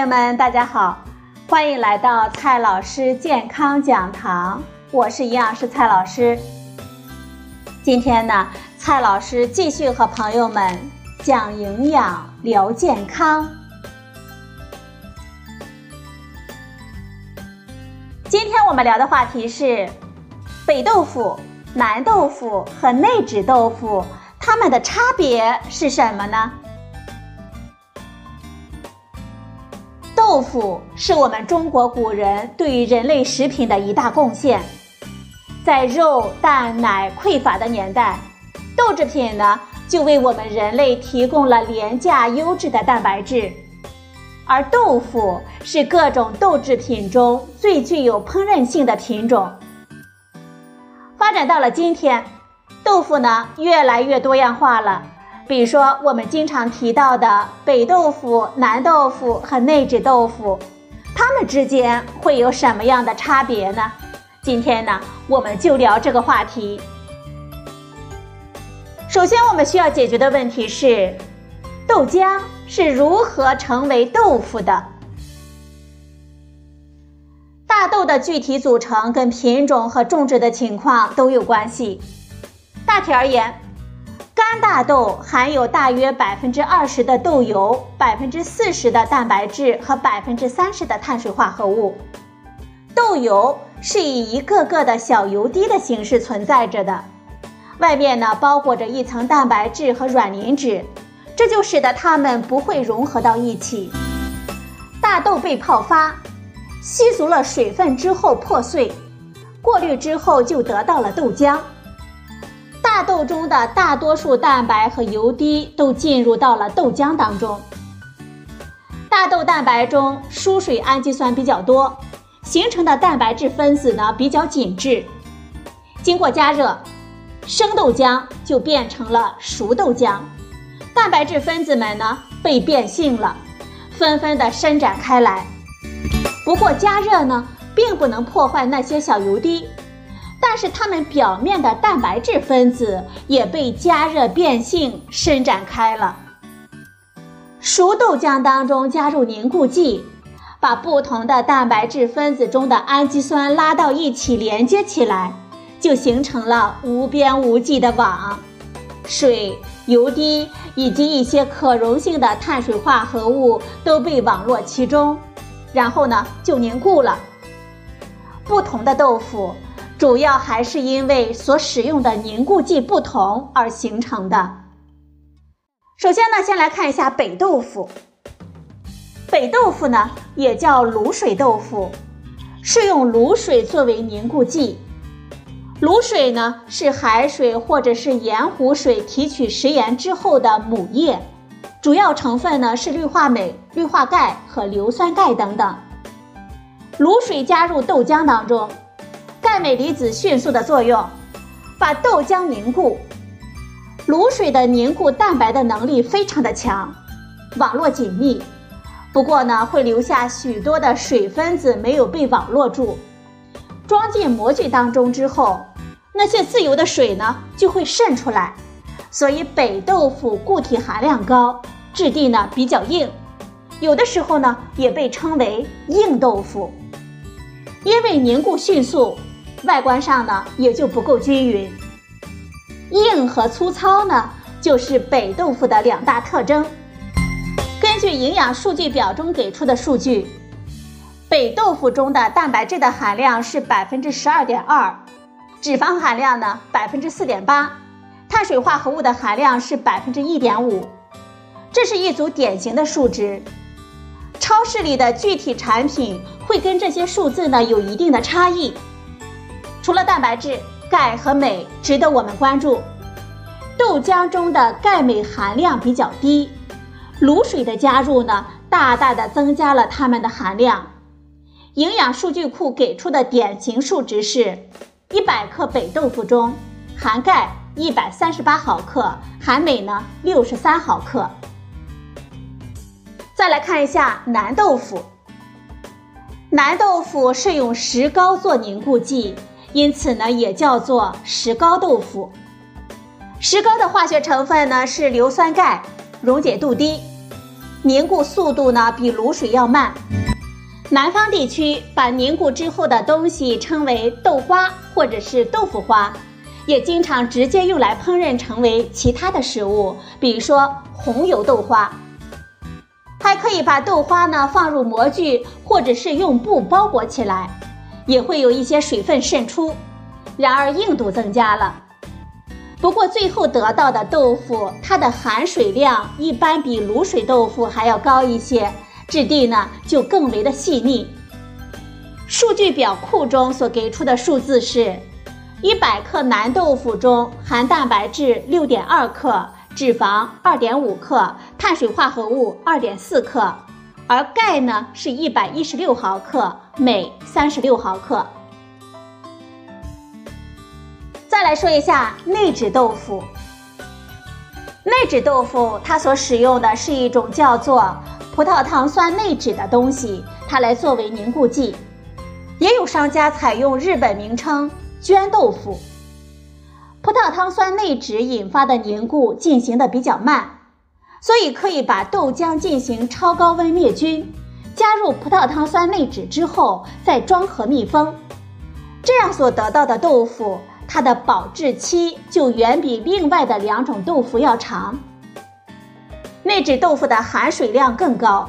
朋友们，大家好，欢迎来到蔡老师健康讲堂，我是营养师蔡老师。今天呢，蔡老师继续和朋友们讲营养、聊健康。今天我们聊的话题是北豆腐、南豆腐和内酯豆腐，它们的差别是什么呢？豆腐是我们中国古人对于人类食品的一大贡献。在肉、蛋、奶匮乏的年代，豆制品呢就为我们人类提供了廉价优质的蛋白质。而豆腐是各种豆制品中最具有烹饪性的品种。发展到了今天，豆腐呢越来越多样化了。比如说，我们经常提到的北豆腐、南豆腐和内酯豆腐，它们之间会有什么样的差别呢？今天呢，我们就聊这个话题。首先，我们需要解决的问题是，豆浆是如何成为豆腐的？大豆的具体组成跟品种和种植的情况都有关系。大体而言。干大豆含有大约百分之二十的豆油、百分之四十的蛋白质和百分之三十的碳水化合物。豆油是以一个个的小油滴的形式存在着的，外面呢包裹着一层蛋白质和软磷脂，这就使得它们不会融合到一起。大豆被泡发，吸足了水分之后破碎，过滤之后就得到了豆浆。大豆中的大多数蛋白和油滴都进入到了豆浆当中。大豆蛋白中疏水氨基酸比较多，形成的蛋白质分子呢比较紧致。经过加热，生豆浆就变成了熟豆浆，蛋白质分子们呢被变性了，纷纷的伸展开来。不过加热呢并不能破坏那些小油滴。但是它们表面的蛋白质分子也被加热变性伸展开了。熟豆浆当中加入凝固剂，把不同的蛋白质分子中的氨基酸拉到一起连接起来，就形成了无边无际的网。水、油滴以及一些可溶性的碳水化合物都被网络其中，然后呢就凝固了。不同的豆腐。主要还是因为所使用的凝固剂不同而形成的。首先呢，先来看一下北豆腐。北豆腐呢也叫卤水豆腐，是用卤水作为凝固剂。卤水呢是海水或者是盐湖水提取食盐之后的母液，主要成分呢是氯化镁、氯化钙和硫酸钙等等。卤水加入豆浆当中。钙镁离子迅速的作用，把豆浆凝固。卤水的凝固蛋白的能力非常的强，网络紧密。不过呢，会留下许多的水分子没有被网络住。装进模具当中之后，那些自由的水呢就会渗出来。所以北豆腐固体含量高，质地呢比较硬，有的时候呢也被称为硬豆腐，因为凝固迅速。外观上呢也就不够均匀，硬和粗糙呢就是北豆腐的两大特征。根据营养数据表中给出的数据，北豆腐中的蛋白质的含量是百分之十二点二，脂肪含量呢百分之四点八，碳水化合物的含量是百分之一点五，这是一组典型的数值。超市里的具体产品会跟这些数字呢有一定的差异。除了蛋白质，钙和镁值得我们关注。豆浆中的钙镁含量比较低，卤水的加入呢，大大的增加了它们的含量。营养数据库给出的典型数值是：一百克北豆腐中含钙一百三十八毫克，含镁呢六十三毫克。再来看一下南豆腐，南豆腐是用石膏做凝固剂。因此呢，也叫做石膏豆腐。石膏的化学成分呢是硫酸钙，溶解度低。凝固速度呢比卤水要慢。南方地区把凝固之后的东西称为豆花或者是豆腐花，也经常直接用来烹饪成为其他的食物，比如说红油豆花。还可以把豆花呢放入模具，或者是用布包裹起来，也会有一些水分渗出，然而硬度增加了。不过最后得到的豆腐，它的含水量一般比卤水豆腐还要高一些，质地呢就更为的细腻。数据表库中所给出的数字是，一百克南豆腐中含蛋白质六点二克。脂肪二点五克，碳水化合物二点四克，而钙呢是一百一十六毫克，镁三十六毫克。再来说一下内酯豆腐。内酯豆腐它所使用的是一种叫做葡萄糖酸内酯的东西，它来作为凝固剂。也有商家采用日本名称绢豆腐。葡萄糖酸内酯引发的凝固进行的比较慢，所以可以把豆浆进行超高温灭菌，加入葡萄糖酸内酯之后再装盒密封，这样所得到的豆腐，它的保质期就远比另外的两种豆腐要长。内酯豆腐的含水量更高，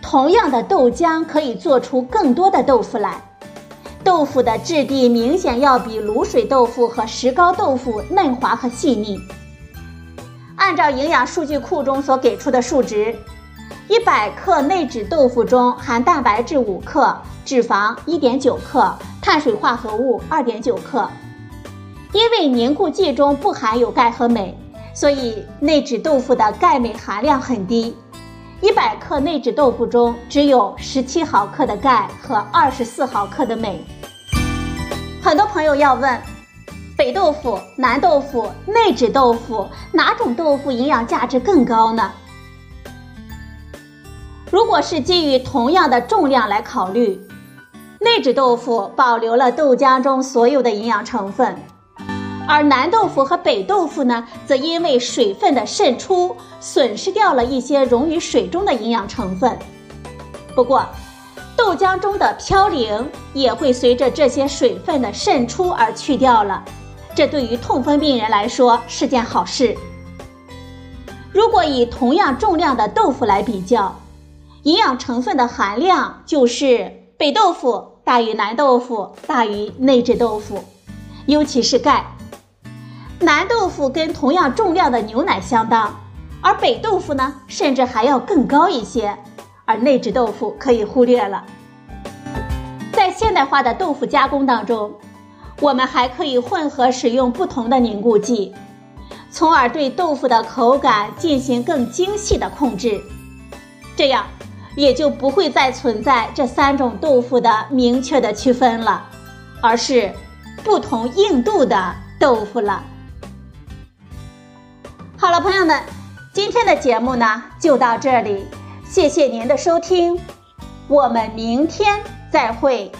同样的豆浆可以做出更多的豆腐来。豆腐的质地明显要比卤水豆腐和石膏豆腐嫩滑和细腻。按照营养数据库中所给出的数值，一百克内酯豆腐中含蛋白质五克，脂肪一点九克，碳水化合物二点九克。因为凝固剂中不含有钙和镁，所以内酯豆腐的钙镁含量很低。一百克内酯豆腐中只有十七毫克的钙和二十四毫克的镁。很多朋友要问，北豆腐、南豆腐、内酯豆腐哪种豆腐营养价值更高呢？如果是基于同样的重量来考虑，内酯豆腐保留了豆浆中所有的营养成分。而南豆腐和北豆腐呢，则因为水分的渗出，损失掉了一些溶于水中的营养成分。不过，豆浆中的嘌呤也会随着这些水分的渗出而去掉了，这对于痛风病人来说是件好事。如果以同样重量的豆腐来比较，营养成分的含量就是北豆腐大于南豆腐大于内酯豆腐，尤其是钙。南豆腐跟同样重量的牛奶相当，而北豆腐呢，甚至还要更高一些，而内酯豆腐可以忽略了。在现代化的豆腐加工当中，我们还可以混合使用不同的凝固剂，从而对豆腐的口感进行更精细的控制，这样也就不会再存在这三种豆腐的明确的区分了，而是不同硬度的豆腐了。好了，朋友们，今天的节目呢就到这里，谢谢您的收听，我们明天再会。